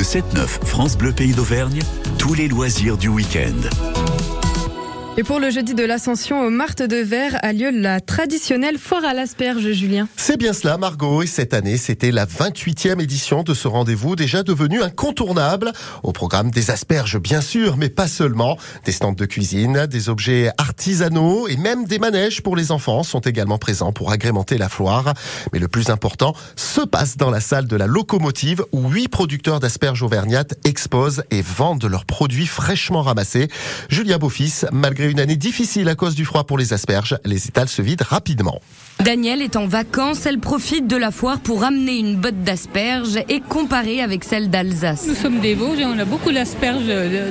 Le 7-9 France Bleu Pays d'Auvergne, tous les loisirs du week-end. Et pour le jeudi de l'Ascension au Marthe de Verre a lieu la traditionnelle foire à l'asperge, Julien. C'est bien cela, Margot. Et cette année, c'était la 28e édition de ce rendez-vous, déjà devenu incontournable. Au programme des asperges, bien sûr, mais pas seulement. Des stands de cuisine, des objets artisanaux et même des manèges pour les enfants sont également présents pour agrémenter la foire. Mais le plus important se passe dans la salle de la locomotive où huit producteurs d'asperges auvergnates exposent et vendent leurs produits fraîchement ramassés. Julia Beaufils, malgré une année difficile à cause du froid pour les asperges, les étals se vident rapidement. Danielle est en vacances, elle profite de la foire pour ramener une botte d'asperges et comparer avec celle d'Alsace. Nous sommes des Vosges et on a beaucoup d'asperges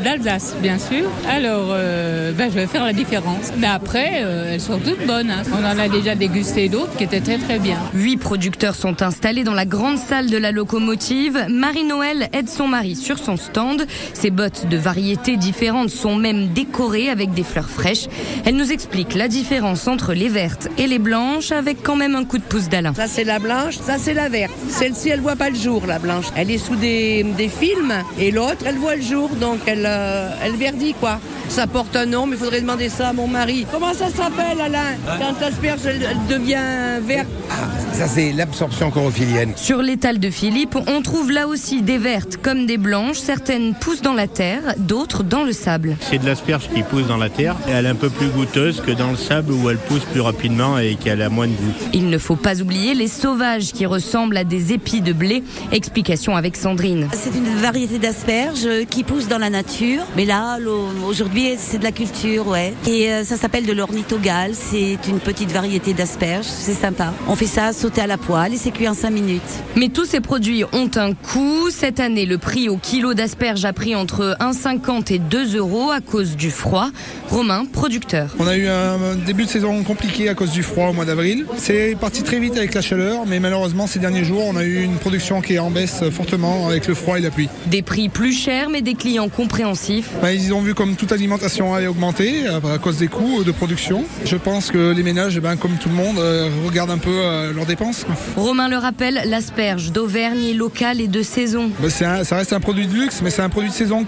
d'Alsace, bien sûr. Alors, euh, ben, je vais faire la différence. Mais après, euh, elles sont toutes bonnes. Hein. On en a déjà dégusté d'autres qui étaient très très bien. Huit producteurs sont installés dans la grande salle de la locomotive. Marie-Noël aide son mari sur son stand. Ses bottes de variétés différentes sont même décorées avec des fleurs fraîches. Elle nous explique la différence entre les vertes et les blanches avec quand même un coup de pouce d'Alain. Ça c'est la blanche, ça c'est la verte. Celle-ci elle voit pas le jour la blanche. Elle est sous des, des films et l'autre elle voit le jour donc elle, euh, elle verdit quoi. Ça porte un nom mais il faudrait demander ça à mon mari. Comment ça s'appelle Alain Quand l'asperge elle, devient verte ah, Ça c'est l'absorption chorophyllienne. Sur l'étal de Philippe on trouve là aussi des vertes comme des blanches. Certaines poussent dans la terre, d'autres dans le sable. C'est de l'asperge qui pousse dans la terre et elle est un peu plus goûteuse que dans le sable où elle pousse plus rapidement et qu'elle a moins il ne faut pas oublier les sauvages qui ressemblent à des épis de blé. Explication avec Sandrine. C'est une variété d'asperges qui pousse dans la nature. Mais là, aujourd'hui, c'est de la culture, ouais. Et euh, ça s'appelle de l'ornithogale. C'est une petite variété d'asperges. C'est sympa. On fait ça sauter à la poêle et c'est cuit en 5 minutes. Mais tous ces produits ont un coût. Cette année, le prix au kilo d'asperges a pris entre 1,50 et 2 euros à cause du froid. Romain, producteur. On a eu un début de saison compliqué à cause du froid au mois d'avril. C'est parti très vite avec la chaleur, mais malheureusement ces derniers jours, on a eu une production qui est en baisse fortement avec le froid et la pluie. Des prix plus chers, mais des clients compréhensifs. Bah, ils ont vu comme toute alimentation allait augmenter euh, à cause des coûts de production. Je pense que les ménages, eh ben, comme tout le monde, euh, regardent un peu euh, leurs dépenses. Romain le rappelle, l'asperge d'Auvergne est locale et de saison. Bah, ça reste un produit de luxe, mais c'est un produit de saison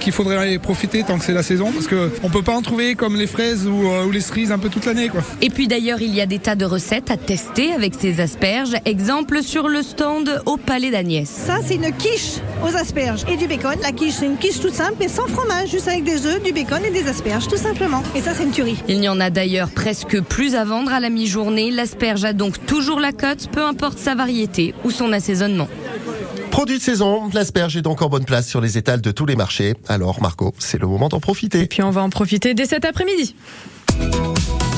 qu'il faudrait profiter tant que c'est la saison, parce qu'on ne peut pas en trouver comme les fraises ou, ou les cerises un peu toute l'année. Et puis d'ailleurs, il y a des tas de recettes à tester avec ces asperges. Exemple sur le stand au Palais d'Agnès. Ça, c'est une quiche aux asperges et du bacon. La quiche, c'est une quiche toute simple et sans fromage, juste avec des œufs, du bacon et des asperges, tout simplement. Et ça, c'est une tuerie. Il n'y en a d'ailleurs presque plus à vendre à la mi-journée. L'asperge a donc toujours la cote, peu importe sa variété ou son assaisonnement. Produit de saison, l'asperge est donc en bonne place sur les étals de tous les marchés. Alors Marco, c'est le moment d'en profiter. Et puis on va en profiter dès cet après-midi.